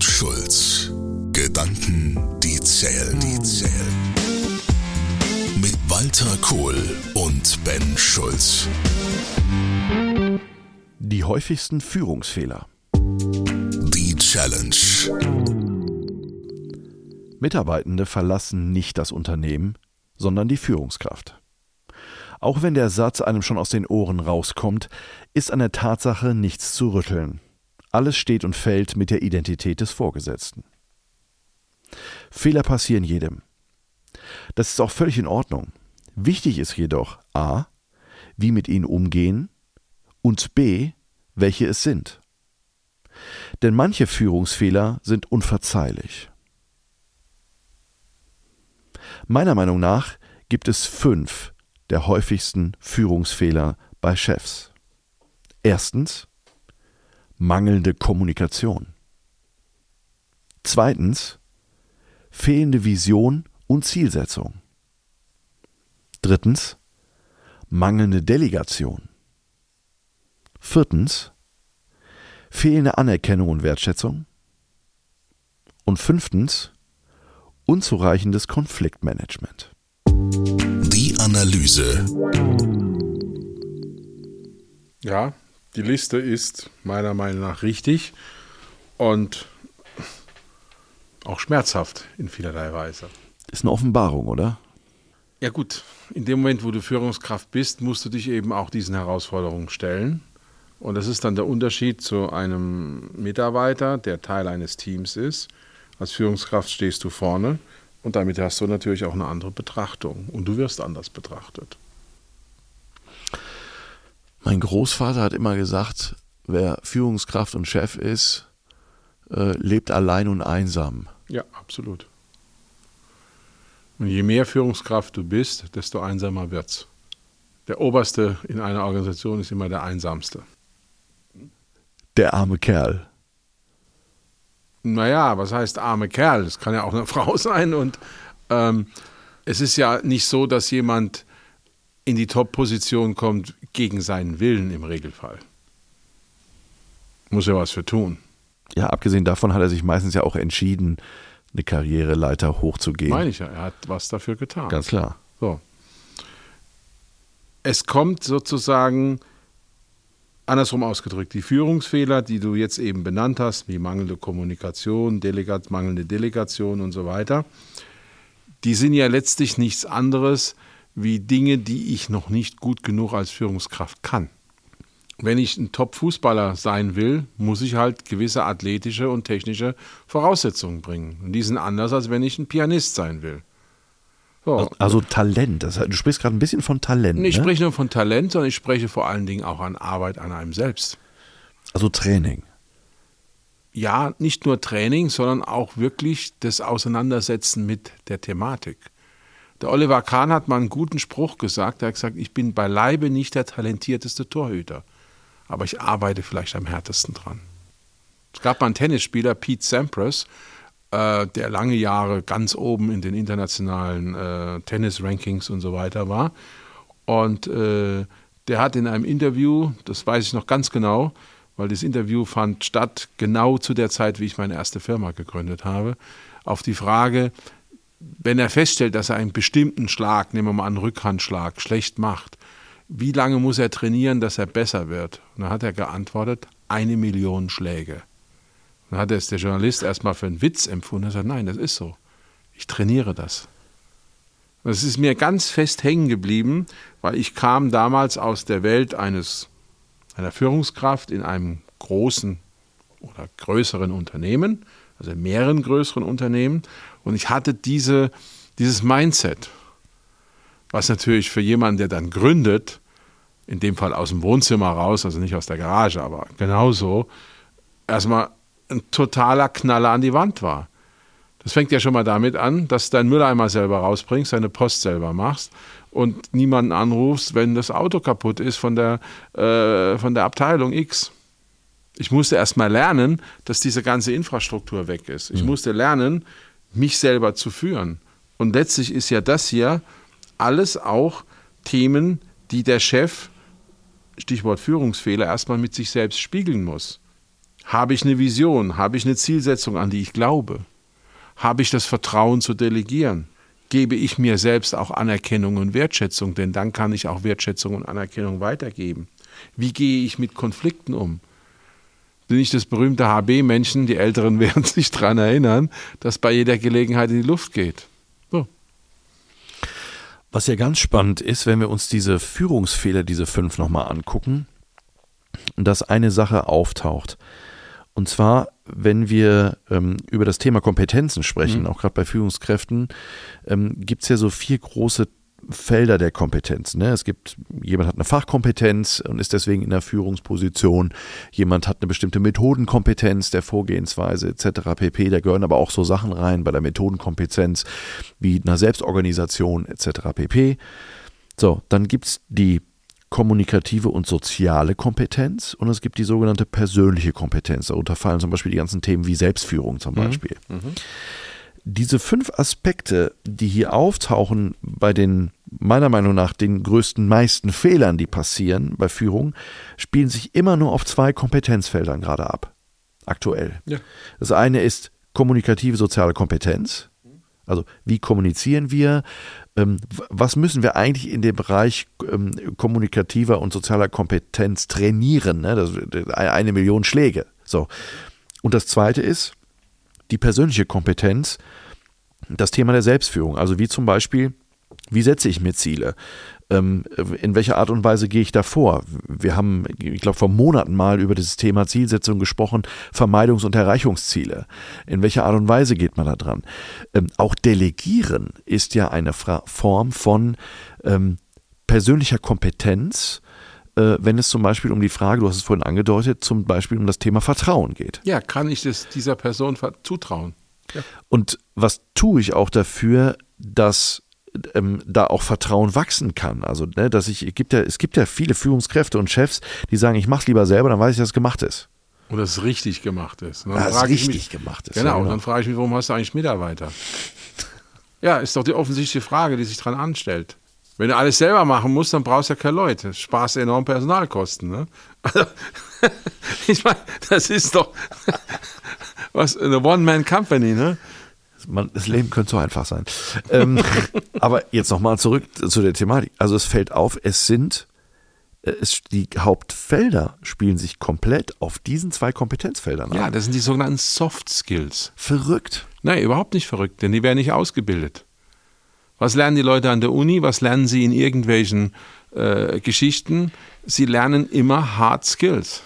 und Schulz. Gedanken, die zählen, die zählen. Mit Walter Kohl und Ben Schulz. Die häufigsten Führungsfehler. Die Challenge. Mitarbeitende verlassen nicht das Unternehmen, sondern die Führungskraft. Auch wenn der Satz einem schon aus den Ohren rauskommt, ist an der Tatsache nichts zu rütteln. Alles steht und fällt mit der Identität des Vorgesetzten. Fehler passieren jedem. Das ist auch völlig in Ordnung. Wichtig ist jedoch a. wie mit ihnen umgehen und b. welche es sind. Denn manche Führungsfehler sind unverzeihlich. Meiner Meinung nach gibt es fünf der häufigsten Führungsfehler bei Chefs. Erstens mangelnde Kommunikation. Zweitens fehlende Vision und Zielsetzung. Drittens mangelnde Delegation. Viertens fehlende Anerkennung und Wertschätzung. Und fünftens unzureichendes Konfliktmanagement. Die Analyse. Ja, die Liste ist meiner Meinung nach richtig und auch schmerzhaft in vielerlei Weise. Ist eine Offenbarung, oder? Ja gut, in dem Moment, wo du Führungskraft bist, musst du dich eben auch diesen Herausforderungen stellen. Und das ist dann der Unterschied zu einem Mitarbeiter, der Teil eines Teams ist. Als Führungskraft stehst du vorne und damit hast du natürlich auch eine andere Betrachtung und du wirst anders betrachtet. Mein Großvater hat immer gesagt, wer Führungskraft und Chef ist, äh, lebt allein und einsam. Ja, absolut. Und je mehr Führungskraft du bist, desto einsamer wird's. Der Oberste in einer Organisation ist immer der Einsamste. Der arme Kerl. Naja, was heißt arme Kerl? Das kann ja auch eine Frau sein. Und ähm, es ist ja nicht so, dass jemand in die Top-Position kommt gegen seinen Willen im Regelfall. Muss ja was für tun. Ja, abgesehen davon hat er sich meistens ja auch entschieden, eine Karriereleiter hochzugehen. Meine ich ja, er hat was dafür getan. Ganz klar. So. Es kommt sozusagen andersrum ausgedrückt, die Führungsfehler, die du jetzt eben benannt hast, wie mangelnde Kommunikation, Delegat, mangelnde Delegation und so weiter, die sind ja letztlich nichts anderes wie Dinge, die ich noch nicht gut genug als Führungskraft kann. Wenn ich ein Top-Fußballer sein will, muss ich halt gewisse athletische und technische Voraussetzungen bringen. Und die sind anders, als wenn ich ein Pianist sein will. So. Also Talent, das, du sprichst gerade ein bisschen von Talent. Ich ne? spreche nur von Talent, sondern ich spreche vor allen Dingen auch an Arbeit an einem selbst. Also Training. Ja, nicht nur Training, sondern auch wirklich das Auseinandersetzen mit der Thematik. Der Oliver Kahn hat mal einen guten Spruch gesagt. Er hat gesagt, ich bin beileibe nicht der talentierteste Torhüter, aber ich arbeite vielleicht am härtesten dran. Es gab mal einen Tennisspieler, Pete Sampras, äh, der lange Jahre ganz oben in den internationalen äh, Tennis-Rankings und so weiter war. Und äh, der hat in einem Interview, das weiß ich noch ganz genau, weil das Interview fand statt genau zu der Zeit, wie ich meine erste Firma gegründet habe, auf die Frage, wenn er feststellt, dass er einen bestimmten Schlag, nehmen wir mal einen Rückhandschlag, schlecht macht, wie lange muss er trainieren, dass er besser wird? Und dann hat er geantwortet, eine Million Schläge. Dann hat es der Journalist erstmal für einen Witz empfunden. Er sagt, nein, das ist so. Ich trainiere das. Das ist mir ganz fest hängen geblieben, weil ich kam damals aus der Welt eines, einer Führungskraft in einem großen oder größeren Unternehmen, also mehreren größeren Unternehmen. Und ich hatte diese, dieses Mindset, was natürlich für jemanden, der dann gründet, in dem Fall aus dem Wohnzimmer raus, also nicht aus der Garage, aber genauso, erstmal ein totaler Knaller an die Wand war. Das fängt ja schon mal damit an, dass du deinen Mülleimer selber rausbringst, deine Post selber machst und niemanden anrufst, wenn das Auto kaputt ist von der, äh, von der Abteilung X. Ich musste erst mal lernen, dass diese ganze Infrastruktur weg ist. Ich mhm. musste lernen, mich selber zu führen. Und letztlich ist ja das hier alles auch Themen, die der Chef, Stichwort Führungsfehler, erstmal mit sich selbst spiegeln muss. Habe ich eine Vision? Habe ich eine Zielsetzung, an die ich glaube? Habe ich das Vertrauen zu delegieren? Gebe ich mir selbst auch Anerkennung und Wertschätzung, denn dann kann ich auch Wertschätzung und Anerkennung weitergeben. Wie gehe ich mit Konflikten um? Bin ich das berühmte HB-Menschen, die Älteren werden sich daran erinnern, das bei jeder Gelegenheit in die Luft geht. So. Was ja ganz spannend ist, wenn wir uns diese Führungsfehler, diese fünf nochmal angucken, dass eine Sache auftaucht. Und zwar, wenn wir ähm, über das Thema Kompetenzen sprechen, mhm. auch gerade bei Führungskräften, ähm, gibt es ja so vier große Felder der Kompetenz. Ne? Es gibt, jemand hat eine Fachkompetenz und ist deswegen in der Führungsposition. Jemand hat eine bestimmte Methodenkompetenz der Vorgehensweise etc. pp. Da gehören aber auch so Sachen rein bei der Methodenkompetenz wie einer Selbstorganisation etc. pp. So, dann gibt es die kommunikative und soziale Kompetenz und es gibt die sogenannte persönliche Kompetenz. Darunter fallen zum Beispiel die ganzen Themen wie Selbstführung zum mhm. Beispiel. Mhm. Mhm. Diese fünf Aspekte, die hier auftauchen bei den meiner Meinung nach den größten meisten Fehlern, die passieren bei Führung, spielen sich immer nur auf zwei Kompetenzfeldern gerade ab. Aktuell. Ja. Das eine ist kommunikative soziale Kompetenz. Also wie kommunizieren wir? Ähm, was müssen wir eigentlich in dem Bereich ähm, kommunikativer und sozialer Kompetenz trainieren? Ne? Eine Million Schläge. So. Und das zweite ist die persönliche Kompetenz, das Thema der Selbstführung. Also wie zum Beispiel, wie setze ich mir Ziele? Ähm, in welcher Art und Weise gehe ich da vor? Wir haben, ich glaube, vor Monaten mal über dieses Thema Zielsetzung gesprochen, Vermeidungs- und Erreichungsziele. In welcher Art und Weise geht man da dran? Ähm, auch Delegieren ist ja eine Form von ähm, persönlicher Kompetenz, äh, wenn es zum Beispiel um die Frage, du hast es vorhin angedeutet, zum Beispiel um das Thema Vertrauen geht. Ja, kann ich das dieser Person zutrauen? Ja. Und was tue ich auch dafür, dass ähm, da auch Vertrauen wachsen kann. Also, ne, dass ich, es gibt ja, es gibt ja viele Führungskräfte und Chefs, die sagen, ich mache es lieber selber, dann weiß ich, dass es gemacht ist. Und dass es richtig gemacht ist. Und dann dass es richtig mich, gemacht ist. Genau, ja, genau. und dann frage ich mich, warum hast du eigentlich Mitarbeiter? ja, ist doch die offensichtliche Frage, die sich dran anstellt. Wenn du alles selber machen musst, dann brauchst du ja keine Leute. Sparst enorm Personalkosten. Ne? Also, ich meine, das ist doch was eine One-Man-Company, ne? Man, das Leben könnte so einfach sein. ähm, aber jetzt nochmal zurück zu der Thematik. Also es fällt auf, es sind, äh, es, die Hauptfelder spielen sich komplett auf diesen zwei Kompetenzfeldern an. Ja, das sind die sogenannten Soft Skills. Verrückt. Nein, überhaupt nicht verrückt, denn die werden nicht ausgebildet. Was lernen die Leute an der Uni? Was lernen sie in irgendwelchen äh, Geschichten? Sie lernen immer Hard Skills.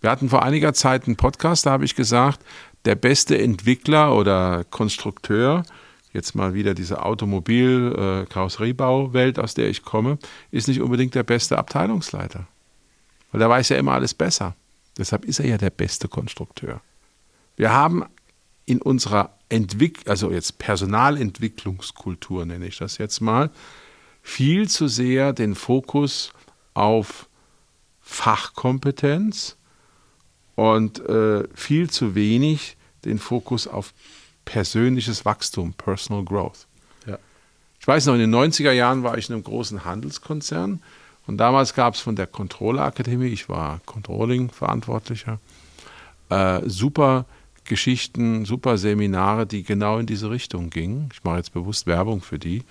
Wir hatten vor einiger Zeit einen Podcast, da habe ich gesagt, der beste Entwickler oder Konstrukteur, jetzt mal wieder diese Automobil-Karosseriebau-Welt, aus der ich komme, ist nicht unbedingt der beste Abteilungsleiter. Weil der weiß ja immer alles besser. Deshalb ist er ja der beste Konstrukteur. Wir haben in unserer Entwick also jetzt Personalentwicklungskultur nenne ich das jetzt mal, viel zu sehr den Fokus auf Fachkompetenz und äh, viel zu wenig den Fokus auf persönliches Wachstum, Personal Growth. Ja. Ich weiß noch, in den 90er Jahren war ich in einem großen Handelskonzern und damals gab es von der Controller Akademie, ich war Controlling-Verantwortlicher, äh, super Geschichten, super Seminare, die genau in diese Richtung gingen. Ich mache jetzt bewusst Werbung für die.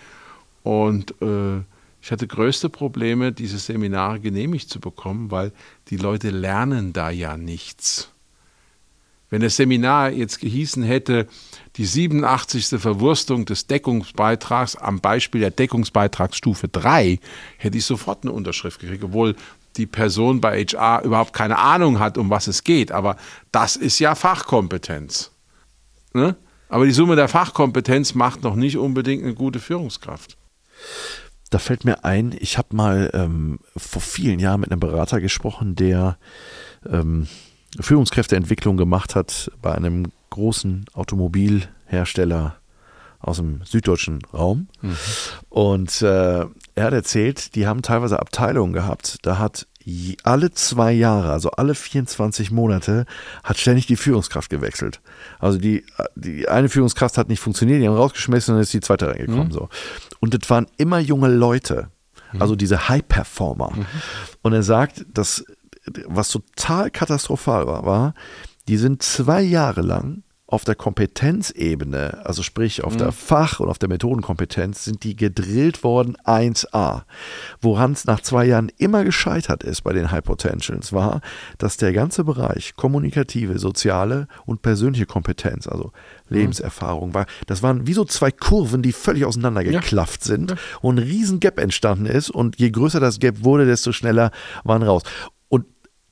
Und äh, ich hatte größte Probleme, diese Seminare genehmigt zu bekommen, weil die Leute lernen da ja nichts. Wenn das Seminar jetzt gehießen hätte, die 87. Verwurstung des Deckungsbeitrags am Beispiel der Deckungsbeitragsstufe 3, hätte ich sofort eine Unterschrift gekriegt, obwohl die Person bei HR überhaupt keine Ahnung hat, um was es geht. Aber das ist ja Fachkompetenz. Ne? Aber die Summe der Fachkompetenz macht noch nicht unbedingt eine gute Führungskraft. Da fällt mir ein, ich habe mal ähm, vor vielen Jahren mit einem Berater gesprochen, der ähm, Führungskräfteentwicklung gemacht hat bei einem großen Automobilhersteller aus dem süddeutschen Raum. Mhm. Und äh, er hat erzählt, die haben teilweise Abteilungen gehabt, da hat alle zwei Jahre, also alle 24 Monate, hat ständig die Führungskraft gewechselt. Also die, die eine Führungskraft hat nicht funktioniert, die haben rausgeschmissen und dann ist die zweite reingekommen. Mhm. So. Und das waren immer junge Leute, mhm. also diese High-Performer. Mhm. Und er sagt, dass was total katastrophal war, war, die sind zwei Jahre lang auf der Kompetenzebene, also sprich auf mhm. der Fach- und auf der Methodenkompetenz, sind die gedrillt worden 1a. Woran es nach zwei Jahren immer gescheitert ist bei den High Potentials, war, dass der ganze Bereich kommunikative, soziale und persönliche Kompetenz, also Lebenserfahrung war, das waren wie so zwei Kurven, die völlig auseinandergeklafft ja. sind und ein riesen Gap entstanden ist und je größer das Gap wurde, desto schneller waren raus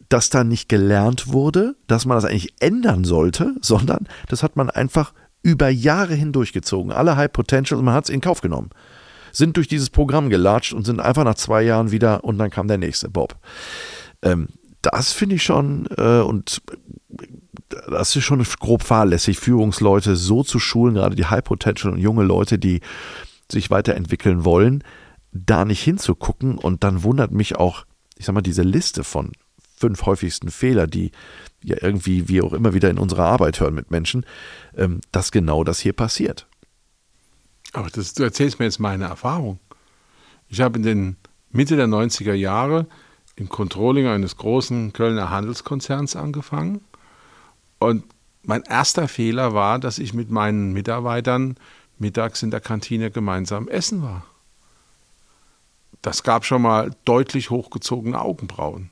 dass da nicht gelernt wurde, dass man das eigentlich ändern sollte, sondern das hat man einfach über Jahre hindurchgezogen. Alle High Potential, man hat es in Kauf genommen. Sind durch dieses Programm gelatscht und sind einfach nach zwei Jahren wieder und dann kam der nächste, Bob. Ähm, das finde ich schon äh, und das ist schon grob fahrlässig, Führungsleute so zu schulen, gerade die High Potential und junge Leute, die sich weiterentwickeln wollen, da nicht hinzugucken und dann wundert mich auch, ich sag mal, diese Liste von fünf häufigsten Fehler, die ja irgendwie wir auch immer wieder in unserer Arbeit hören mit Menschen, ähm, dass genau das hier passiert. Aber das, du erzählst mir jetzt meine Erfahrung. Ich habe in den Mitte der 90er Jahre im Controlling eines großen Kölner Handelskonzerns angefangen. Und mein erster Fehler war, dass ich mit meinen Mitarbeitern mittags in der Kantine gemeinsam essen war. Das gab schon mal deutlich hochgezogene Augenbrauen.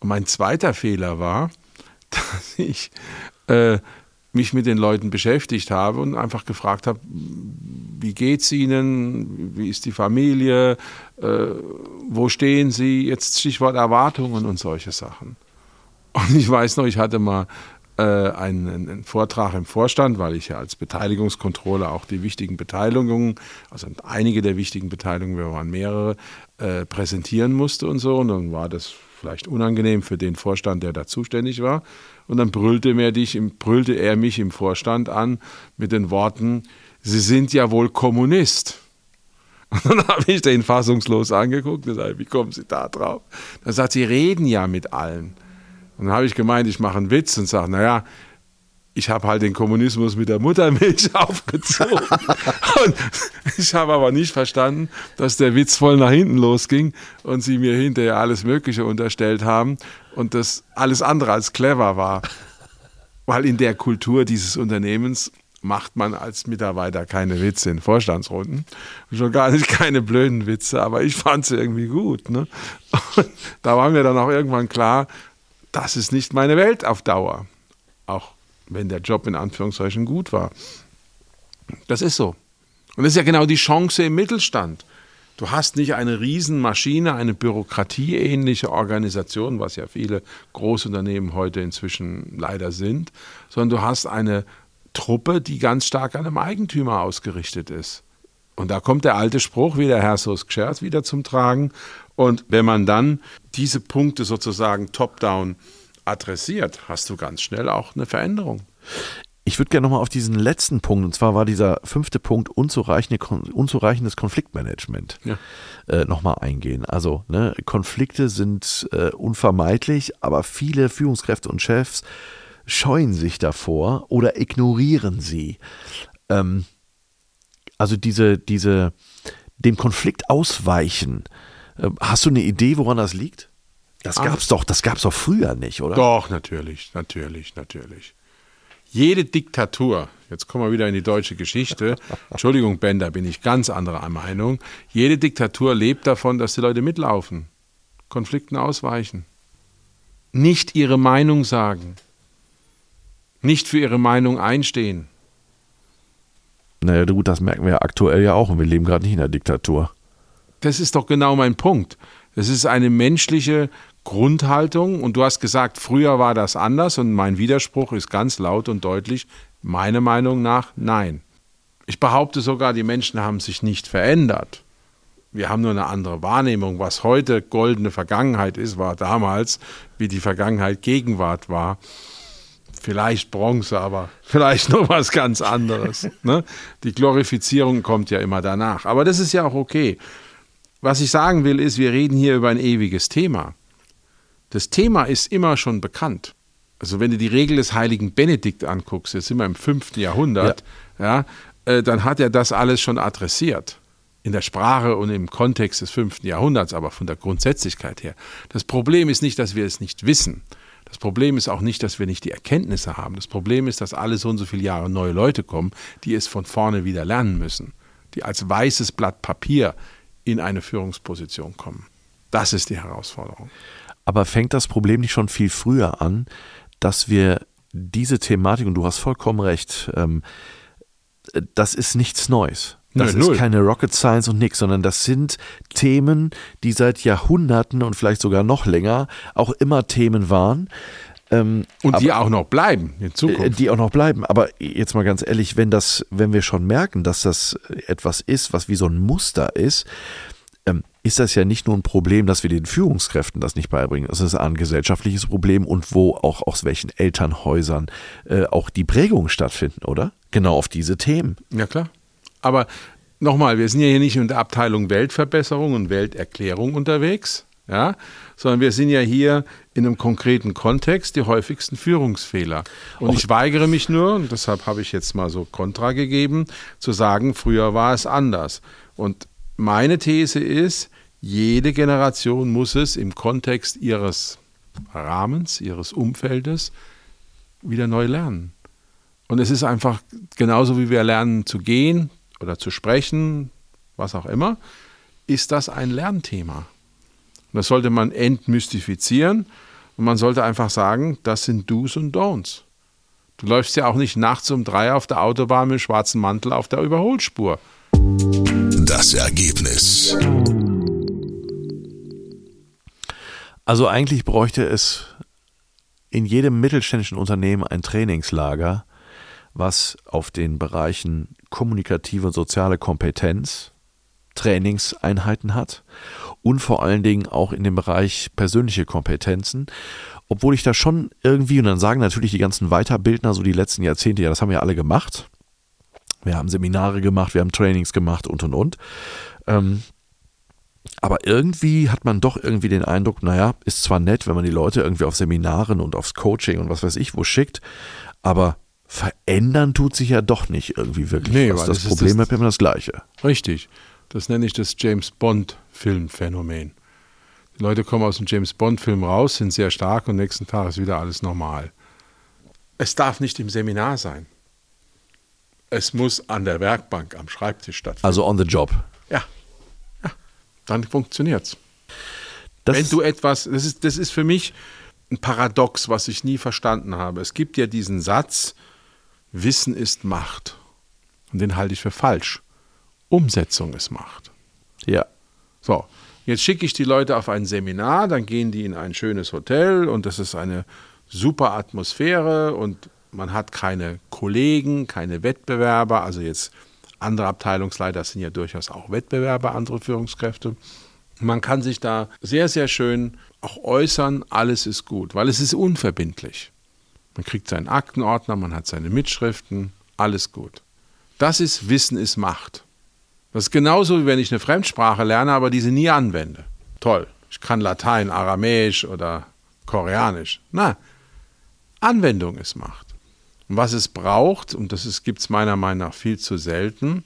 Und mein zweiter Fehler war, dass ich äh, mich mit den Leuten beschäftigt habe und einfach gefragt habe, wie geht's ihnen, wie ist die Familie, äh, wo stehen sie, jetzt Stichwort Erwartungen und solche Sachen. Und ich weiß noch, ich hatte mal äh, einen, einen, Vortrag im Vorstand, weil ich ja als Beteiligungskontrolle auch die wichtigen Beteiligungen, also einige der wichtigen Beteiligungen, wir waren mehrere, äh, präsentieren musste und so. Und dann war das vielleicht unangenehm für den Vorstand, der da zuständig war. Und dann brüllte, er, dich, brüllte er mich im Vorstand an mit den Worten, Sie sind ja wohl Kommunist. Und dann habe ich den fassungslos angeguckt und gesagt, wie kommen Sie da drauf? Er sagt, Sie reden ja mit allen. Und dann habe ich gemeint, ich mache einen Witz und sage, naja, ich habe halt den Kommunismus mit der Muttermilch aufgezogen. und ich habe aber nicht verstanden, dass der Witz voll nach hinten losging und sie mir hinterher alles Mögliche unterstellt haben und das alles andere als clever war. Weil in der Kultur dieses Unternehmens macht man als Mitarbeiter keine Witze in Vorstandsrunden. Schon gar nicht keine blöden Witze, aber ich fand sie irgendwie gut. Ne? Da war mir dann auch irgendwann klar, das ist nicht meine Welt auf Dauer. Auch wenn der Job in Anführungszeichen gut war. Das ist so. Und das ist ja genau die Chance im Mittelstand. Du hast nicht eine Riesenmaschine, eine bürokratieähnliche Organisation, was ja viele Großunternehmen heute inzwischen leider sind, sondern du hast eine Truppe, die ganz stark an einem Eigentümer ausgerichtet ist. Und da kommt der alte Spruch, wie der Herr Sos wieder zum Tragen. Und wenn man dann diese Punkte sozusagen top-down adressiert, hast du ganz schnell auch eine Veränderung. Ich würde gerne nochmal auf diesen letzten Punkt, und zwar war dieser fünfte Punkt unzureichende, unzureichendes Konfliktmanagement, ja. äh, nochmal eingehen. Also ne, Konflikte sind äh, unvermeidlich, aber viele Führungskräfte und Chefs scheuen sich davor oder ignorieren sie. Ähm, also diese, diese, dem Konflikt ausweichen. Äh, hast du eine Idee, woran das liegt? Das ah. gab's doch, das gab's doch früher nicht, oder? Doch, natürlich, natürlich, natürlich. Jede Diktatur, jetzt kommen wir wieder in die deutsche Geschichte, Entschuldigung, Ben, da bin ich ganz anderer Meinung. Jede Diktatur lebt davon, dass die Leute mitlaufen, Konflikten ausweichen, nicht ihre Meinung sagen, nicht für ihre Meinung einstehen. Naja, gut, das merken wir ja aktuell ja auch und wir leben gerade nicht in der Diktatur. Das ist doch genau mein Punkt. Das ist eine menschliche Grundhaltung. Und du hast gesagt, früher war das anders. Und mein Widerspruch ist ganz laut und deutlich, meiner Meinung nach, nein. Ich behaupte sogar, die Menschen haben sich nicht verändert. Wir haben nur eine andere Wahrnehmung. Was heute goldene Vergangenheit ist, war damals, wie die Vergangenheit Gegenwart war. Vielleicht Bronze, aber vielleicht noch was ganz anderes. Ne? Die Glorifizierung kommt ja immer danach. Aber das ist ja auch okay. Was ich sagen will, ist, wir reden hier über ein ewiges Thema. Das Thema ist immer schon bekannt. Also wenn du die Regel des heiligen Benedikt anguckst, jetzt sind wir im 5. Jahrhundert, ja. ja äh, dann hat er das alles schon adressiert. In der Sprache und im Kontext des 5. Jahrhunderts, aber von der Grundsätzlichkeit her. Das Problem ist nicht, dass wir es nicht wissen. Das Problem ist auch nicht, dass wir nicht die Erkenntnisse haben. Das Problem ist, dass alle so und so viele Jahre neue Leute kommen, die es von vorne wieder lernen müssen, die als weißes Blatt Papier in eine Führungsposition kommen. Das ist die Herausforderung. Aber fängt das Problem nicht schon viel früher an, dass wir diese Thematik, und du hast vollkommen recht, ähm, das ist nichts Neues. Das Nö, ist null. keine Rocket Science und nix, sondern das sind Themen, die seit Jahrhunderten und vielleicht sogar noch länger auch immer Themen waren. Ähm, Und die aber- auch noch bleiben in äh, Zukunft. die auch noch bleiben. Aber jetzt mal ganz ehrlich, wenn das, wenn wir schon merken, dass das etwas ist, was wie so ein Muster ist, ist das ja nicht nur ein Problem, dass wir den Führungskräften das nicht beibringen. Das ist ein gesellschaftliches Problem und wo auch aus welchen Elternhäusern äh, auch die Prägungen stattfinden, oder? Genau auf diese Themen. Ja, klar. Aber nochmal, wir sind ja hier nicht in der Abteilung Weltverbesserung und Welterklärung unterwegs, ja, sondern wir sind ja hier in einem konkreten Kontext die häufigsten Führungsfehler. Und ich weigere mich nur, und deshalb habe ich jetzt mal so Kontra gegeben, zu sagen, früher war es anders. Und meine These ist, jede Generation muss es im Kontext ihres Rahmens, ihres Umfeldes wieder neu lernen. Und es ist einfach genauso wie wir lernen zu gehen oder zu sprechen, was auch immer, ist das ein Lernthema. Und das sollte man entmystifizieren und man sollte einfach sagen, das sind Do's und Don'ts. Du läufst ja auch nicht nachts um drei auf der Autobahn mit dem schwarzen Mantel auf der Überholspur. Das Ergebnis. Also eigentlich bräuchte es in jedem mittelständischen Unternehmen ein Trainingslager, was auf den Bereichen kommunikative und soziale Kompetenz Trainingseinheiten hat und vor allen Dingen auch in dem Bereich persönliche Kompetenzen. Obwohl ich da schon irgendwie, und dann sagen natürlich die ganzen Weiterbildner so die letzten Jahrzehnte, ja, das haben wir alle gemacht. Wir haben Seminare gemacht, wir haben Trainings gemacht und und und. Ähm, aber irgendwie hat man doch irgendwie den Eindruck, naja, ist zwar nett, wenn man die Leute irgendwie auf Seminaren und aufs Coaching und was weiß ich wo schickt, aber verändern tut sich ja doch nicht irgendwie wirklich. Nee, was. weil Das das ist Problem das- ist immer das gleiche. Richtig. Das nenne ich das James Bond-Filmphänomen. Die Leute kommen aus dem James Bond-Film raus, sind sehr stark und nächsten Tag ist wieder alles normal. Es darf nicht im Seminar sein. Es muss an der Werkbank, am Schreibtisch stattfinden. Also on the job. ja, dann funktioniert's. Das Wenn du etwas, das ist, das ist für mich ein Paradox, was ich nie verstanden habe. Es gibt ja diesen Satz, Wissen ist Macht. Und den halte ich für falsch. Umsetzung ist Macht. ja. So, jetzt schicke ich die Leute auf ein Seminar, dann gehen die in ein schönes Hotel und das ist eine super Atmosphäre und man hat keine Kollegen, keine Wettbewerber, also jetzt andere Abteilungsleiter sind ja durchaus auch Wettbewerber, andere Führungskräfte. Man kann sich da sehr, sehr schön auch äußern, alles ist gut, weil es ist unverbindlich. Man kriegt seinen Aktenordner, man hat seine Mitschriften, alles gut. Das ist Wissen ist Macht. Das ist genauso, wie wenn ich eine Fremdsprache lerne, aber diese nie anwende. Toll. Ich kann Latein, Aramäisch oder Koreanisch. Na, Anwendung ist Macht. Und was es braucht, und das gibt es meiner Meinung nach viel zu selten,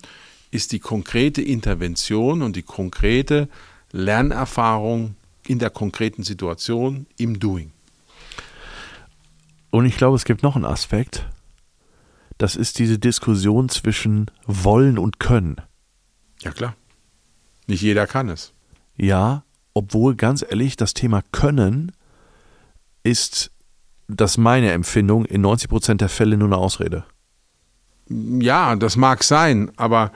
ist die konkrete Intervention und die konkrete Lernerfahrung in der konkreten Situation im Doing. Und ich glaube, es gibt noch einen Aspekt. Das ist diese Diskussion zwischen wollen und können. Ja klar. Nicht jeder kann es. Ja, obwohl ganz ehrlich, das Thema Können ist, das ist meine Empfindung, in 90 Prozent der Fälle nur eine Ausrede. Ja, das mag sein, aber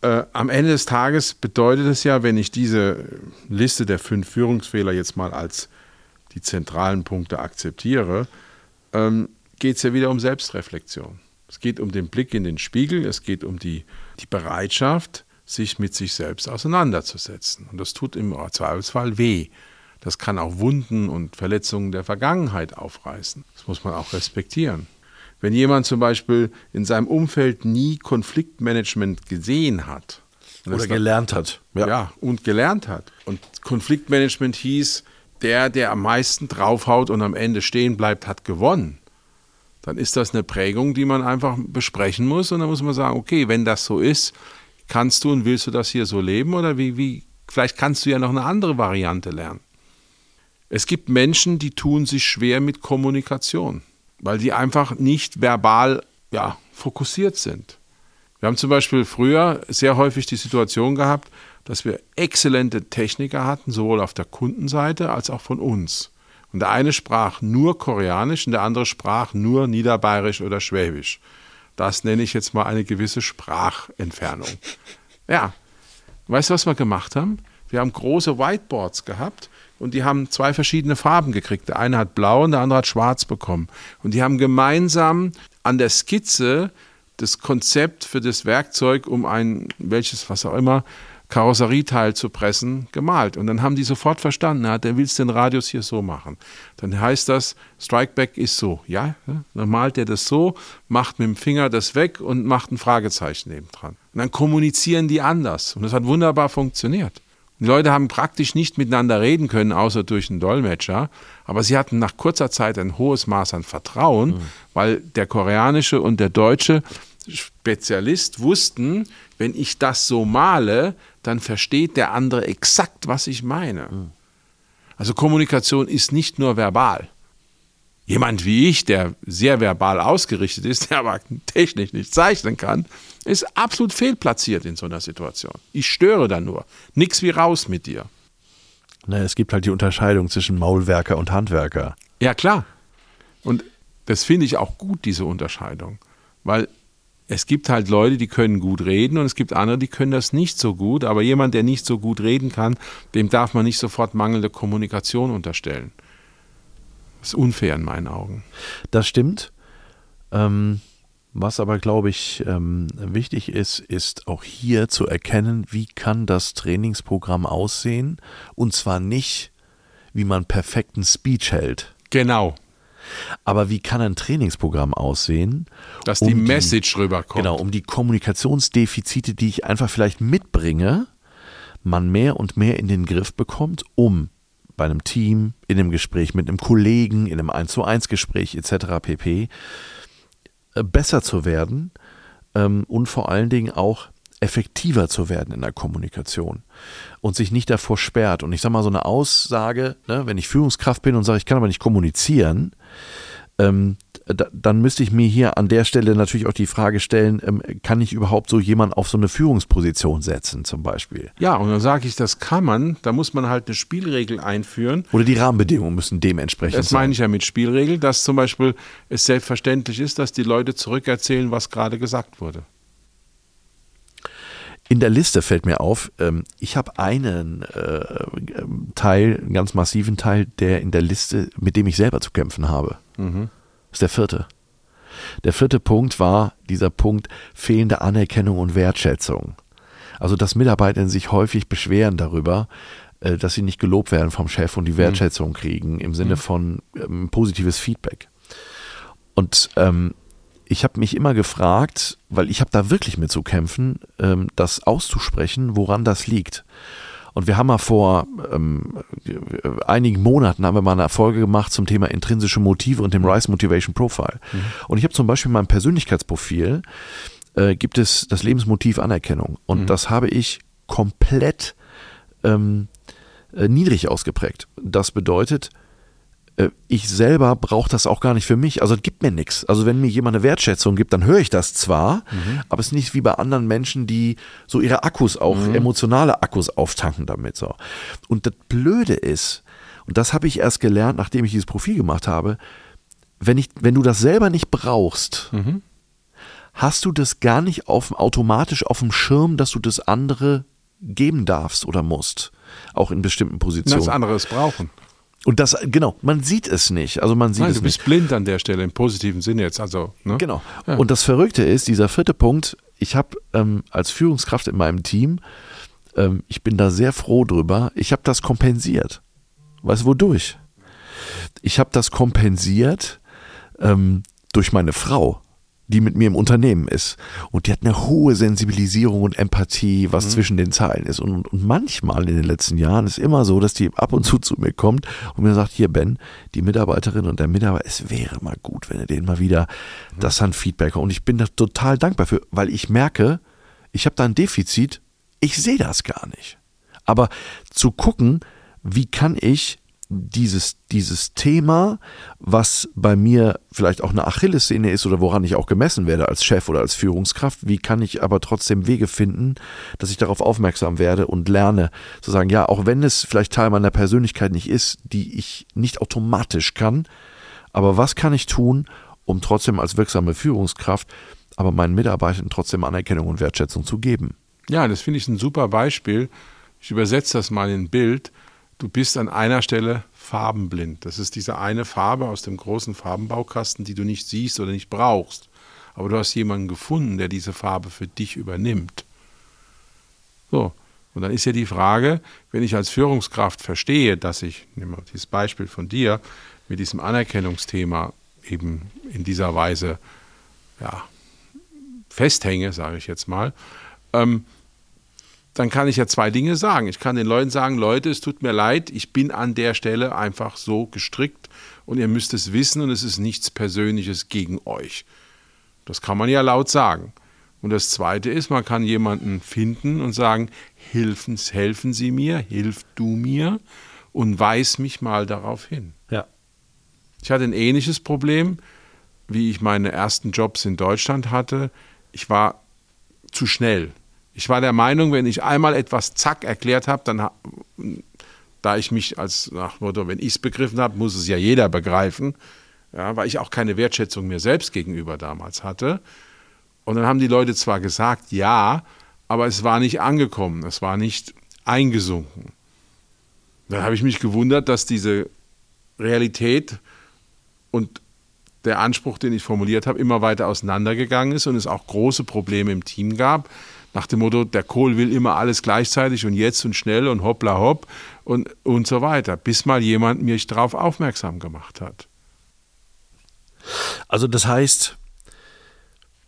äh, am Ende des Tages bedeutet es ja, wenn ich diese Liste der fünf Führungsfehler jetzt mal als die zentralen Punkte akzeptiere, ähm, geht es ja wieder um Selbstreflexion. Es geht um den Blick in den Spiegel, es geht um die, die Bereitschaft, sich mit sich selbst auseinanderzusetzen. Und das tut im Zweifelsfall weh. Das kann auch Wunden und Verletzungen der Vergangenheit aufreißen. Das muss man auch respektieren. Wenn jemand zum Beispiel in seinem Umfeld nie Konfliktmanagement gesehen hat Oder dann- gelernt hat. ja. und gelernt hat. Und Konfliktmanagement hieß, der, der am meisten draufhaut und am Ende stehen bleibt, hat gewonnen. Dann ist das eine Prägung, die man einfach besprechen muss. Und dann muss man sagen, okay, wenn das so ist, kannst du und willst du das hier so leben? Oder wie, wie, vielleicht kannst du ja noch eine andere Variante lernen. Es gibt Menschen, die tun sich schwer mit Kommunikation, weil die einfach nicht verbal ja, fokussiert sind. Wir haben zum Beispiel früher sehr häufig die Situation gehabt, dass wir exzellente Techniker hatten, sowohl auf der Kundenseite als auch von uns. Und der eine sprach nur Koreanisch und der andere sprach nur Niederbayerisch oder Schwäbisch. Das nenne ich jetzt mal eine gewisse Sprachentfernung. Ja, weißt du, was wir gemacht haben? Wir haben große Whiteboards gehabt und die haben zwei verschiedene Farben gekriegt. Der eine hat blau und der andere hat schwarz bekommen. Und die haben gemeinsam an der Skizze das Konzept für das Werkzeug, um ein, welches, was auch immer, Karosserieteil zu pressen, gemalt. Und dann haben die sofort verstanden, ja, der willst den Radius hier so machen. Dann heißt das, Strikeback ist so. Ja, dann malt er das so, macht mit dem Finger das weg und macht ein Fragezeichen nebendran. Und dann kommunizieren die anders. Und das hat wunderbar funktioniert. Die Leute haben praktisch nicht miteinander reden können, außer durch einen Dolmetscher. Aber sie hatten nach kurzer Zeit ein hohes Maß an Vertrauen, mhm. weil der koreanische und der deutsche Spezialist wussten, wenn ich das so male, dann versteht der andere exakt, was ich meine. Mhm. Also Kommunikation ist nicht nur verbal. Jemand wie ich, der sehr verbal ausgerichtet ist, der aber technisch nicht zeichnen kann, ist absolut fehlplatziert in so einer Situation. Ich störe da nur. Nix wie raus mit dir. Naja, es gibt halt die Unterscheidung zwischen Maulwerker und Handwerker. Ja, klar. Und das finde ich auch gut, diese Unterscheidung. Weil es gibt halt Leute, die können gut reden und es gibt andere, die können das nicht so gut. Aber jemand, der nicht so gut reden kann, dem darf man nicht sofort mangelnde Kommunikation unterstellen. Das ist unfair in meinen Augen. Das stimmt. Ähm, was aber, glaube ich, ähm, wichtig ist, ist auch hier zu erkennen, wie kann das Trainingsprogramm aussehen. Und zwar nicht, wie man perfekten Speech hält. Genau. Aber wie kann ein Trainingsprogramm aussehen? Dass um die Message die, rüberkommt. Genau, um die Kommunikationsdefizite, die ich einfach vielleicht mitbringe, man mehr und mehr in den Griff bekommt, um bei einem Team, in einem Gespräch mit einem Kollegen, in einem 1 zu 1 Gespräch etc. pp. Äh, besser zu werden ähm, und vor allen Dingen auch effektiver zu werden in der Kommunikation und sich nicht davor sperrt. Und ich sage mal, so eine Aussage, ne, wenn ich Führungskraft bin und sage, ich kann aber nicht kommunizieren, ähm, dann müsste ich mir hier an der Stelle natürlich auch die Frage stellen, ähm, kann ich überhaupt so jemanden auf so eine Führungsposition setzen zum Beispiel? Ja, und dann sage ich, das kann man, da muss man halt eine Spielregel einführen. Oder die Rahmenbedingungen müssen dementsprechend das sein. Das meine ich ja mit Spielregel, dass zum Beispiel es selbstverständlich ist, dass die Leute zurückerzählen, was gerade gesagt wurde. In der Liste fällt mir auf, ähm, ich habe einen äh, Teil, einen ganz massiven Teil, der in der Liste, mit dem ich selber zu kämpfen habe. Mhm. Das ist der vierte. Der vierte Punkt war dieser Punkt fehlende Anerkennung und Wertschätzung. Also, dass Mitarbeiter sich häufig beschweren darüber, äh, dass sie nicht gelobt werden vom Chef und die mhm. Wertschätzung kriegen im Sinne mhm. von ähm, positives Feedback. Und ähm, ich habe mich immer gefragt, weil ich habe da wirklich mit zu kämpfen, ähm, das auszusprechen, woran das liegt. Und wir haben mal vor ähm, einigen Monaten haben wir mal eine Folge gemacht zum Thema intrinsische Motive und dem mhm. Rise Motivation Profile. Mhm. Und ich habe zum Beispiel in meinem Persönlichkeitsprofil äh, gibt es das Lebensmotiv Anerkennung. Und mhm. das habe ich komplett ähm, äh, niedrig ausgeprägt. Das bedeutet, ich selber brauche das auch gar nicht für mich. Also es gibt mir nichts. Also wenn mir jemand eine Wertschätzung gibt, dann höre ich das zwar, mhm. aber es ist nicht wie bei anderen Menschen, die so ihre Akkus auch, mhm. emotionale Akkus auftanken damit. So. Und das Blöde ist, und das habe ich erst gelernt, nachdem ich dieses Profil gemacht habe, wenn, ich, wenn du das selber nicht brauchst, mhm. hast du das gar nicht auf, automatisch auf dem Schirm, dass du das andere geben darfst oder musst. Auch in bestimmten Positionen. Das andere es brauchen. Und das, genau, man sieht es nicht. Also man sieht Nein, es du bist nicht. blind an der Stelle, im positiven Sinne jetzt. Also, ne? Genau. Ja. Und das Verrückte ist, dieser vierte Punkt, ich habe ähm, als Führungskraft in meinem Team, ähm, ich bin da sehr froh drüber, ich habe das kompensiert. Weißt du, wodurch? Ich habe das kompensiert ähm, durch meine Frau die mit mir im Unternehmen ist. Und die hat eine hohe Sensibilisierung und Empathie, was mhm. zwischen den Zeilen ist. Und, und, manchmal in den letzten Jahren ist immer so, dass die ab und zu zu mir kommt und mir sagt, hier Ben, die Mitarbeiterin und der Mitarbeiter, es wäre mal gut, wenn er denen mal wieder mhm. das an Feedback Und ich bin da total dankbar für, weil ich merke, ich habe da ein Defizit, ich sehe das gar nicht. Aber zu gucken, wie kann ich dieses, dieses Thema, was bei mir vielleicht auch eine Achillessehne ist oder woran ich auch gemessen werde als Chef oder als Führungskraft, wie kann ich aber trotzdem Wege finden, dass ich darauf aufmerksam werde und lerne zu sagen, ja, auch wenn es vielleicht Teil meiner Persönlichkeit nicht ist, die ich nicht automatisch kann, aber was kann ich tun, um trotzdem als wirksame Führungskraft aber meinen Mitarbeitern trotzdem Anerkennung und Wertschätzung zu geben? Ja, das finde ich ein super Beispiel. Ich übersetze das mal in Bild. Du bist an einer Stelle farbenblind. Das ist diese eine Farbe aus dem großen Farbenbaukasten, die du nicht siehst oder nicht brauchst. Aber du hast jemanden gefunden, der diese Farbe für dich übernimmt. So, und dann ist ja die Frage, wenn ich als Führungskraft verstehe, dass ich, nehmen wir dieses Beispiel von dir, mit diesem Anerkennungsthema eben in dieser Weise ja, festhänge, sage ich jetzt mal, ähm, dann kann ich ja zwei Dinge sagen. Ich kann den Leuten sagen, Leute, es tut mir leid, ich bin an der Stelle einfach so gestrickt und ihr müsst es wissen und es ist nichts Persönliches gegen euch. Das kann man ja laut sagen. Und das Zweite ist, man kann jemanden finden und sagen, helfen, helfen Sie mir, hilf du mir und weis mich mal darauf hin. Ja. Ich hatte ein ähnliches Problem, wie ich meine ersten Jobs in Deutschland hatte. Ich war zu schnell. Ich war der Meinung, wenn ich einmal etwas zack erklärt habe, dann da ich mich als nach Motto, wenn ich es begriffen habe, muss es ja jeder begreifen, ja, weil ich auch keine Wertschätzung mir selbst gegenüber damals hatte. Und dann haben die Leute zwar gesagt, ja, aber es war nicht angekommen, es war nicht eingesunken. Dann habe ich mich gewundert, dass diese Realität und der Anspruch, den ich formuliert habe, immer weiter auseinandergegangen ist und es auch große Probleme im Team gab nach dem Motto, der Kohl will immer alles gleichzeitig und jetzt und schnell und hoppla hopp und, und so weiter, bis mal jemand mich darauf aufmerksam gemacht hat. Also das heißt,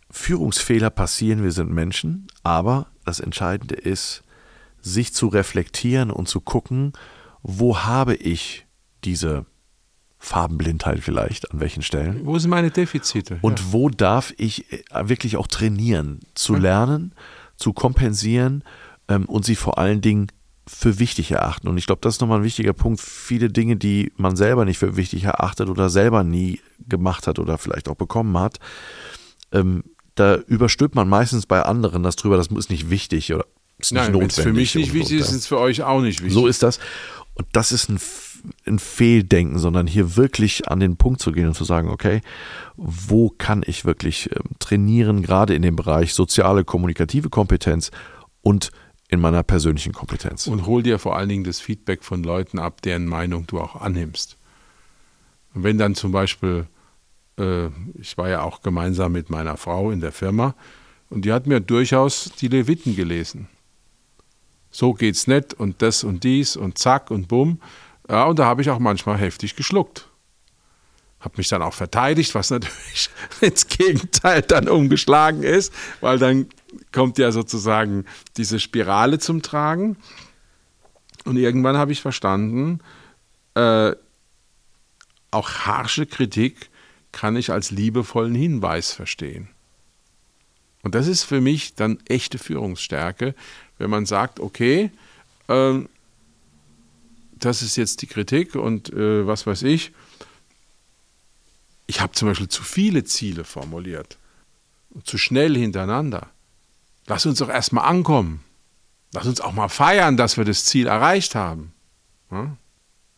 Führungsfehler passieren, wir sind Menschen, aber das Entscheidende ist, sich zu reflektieren und zu gucken, wo habe ich diese Farbenblindheit vielleicht, an welchen Stellen. Wo sind meine Defizite? Und ja. wo darf ich wirklich auch trainieren, zu lernen, zu kompensieren ähm, und sie vor allen Dingen für wichtig erachten. Und ich glaube, das ist nochmal ein wichtiger Punkt. Viele Dinge, die man selber nicht für wichtig erachtet oder selber nie gemacht hat oder vielleicht auch bekommen hat, ähm, da überstülpt man meistens bei anderen das drüber, das ist nicht wichtig oder ist nicht Nein, notwendig. Wenn es für mich nicht wichtig ist, ist es für euch auch nicht wichtig. So ist das. Und das ist ein, ein Fehldenken, sondern hier wirklich an den Punkt zu gehen und zu sagen, okay, wo kann ich wirklich ähm, trainieren, gerade in dem Bereich soziale, kommunikative Kompetenz und in meiner persönlichen Kompetenz. Und hol dir vor allen Dingen das Feedback von Leuten ab, deren Meinung du auch annimmst. Wenn dann zum Beispiel, äh, ich war ja auch gemeinsam mit meiner Frau in der Firma und die hat mir durchaus die Leviten gelesen so geht's nicht und das und dies und zack und bumm. Ja, und da habe ich auch manchmal heftig geschluckt. Habe mich dann auch verteidigt, was natürlich ins Gegenteil dann umgeschlagen ist, weil dann kommt ja sozusagen diese Spirale zum Tragen. Und irgendwann habe ich verstanden, äh, auch harsche Kritik kann ich als liebevollen Hinweis verstehen. Und das ist für mich dann echte Führungsstärke, wenn man sagt, okay, äh, das ist jetzt die Kritik und äh, was weiß ich. Ich habe zum Beispiel zu viele Ziele formuliert, zu schnell hintereinander. Lass uns doch erstmal ankommen. Lass uns auch mal feiern, dass wir das Ziel erreicht haben. Ja?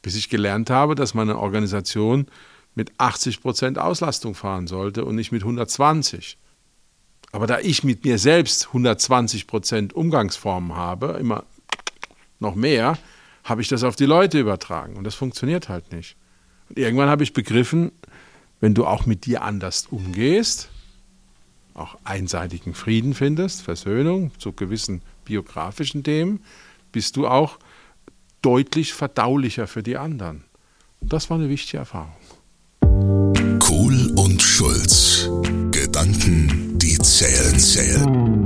Bis ich gelernt habe, dass meine Organisation mit 80 Prozent Auslastung fahren sollte und nicht mit 120. Aber da ich mit mir selbst 120 Prozent Umgangsformen habe, immer noch mehr, habe ich das auf die Leute übertragen. Und das funktioniert halt nicht. Und irgendwann habe ich begriffen, wenn du auch mit dir anders umgehst, auch einseitigen Frieden findest, Versöhnung zu gewissen biografischen Themen, bist du auch deutlich verdaulicher für die anderen. Und das war eine wichtige Erfahrung. Kohl und Schulz. Gedanken, die zählen, zählen.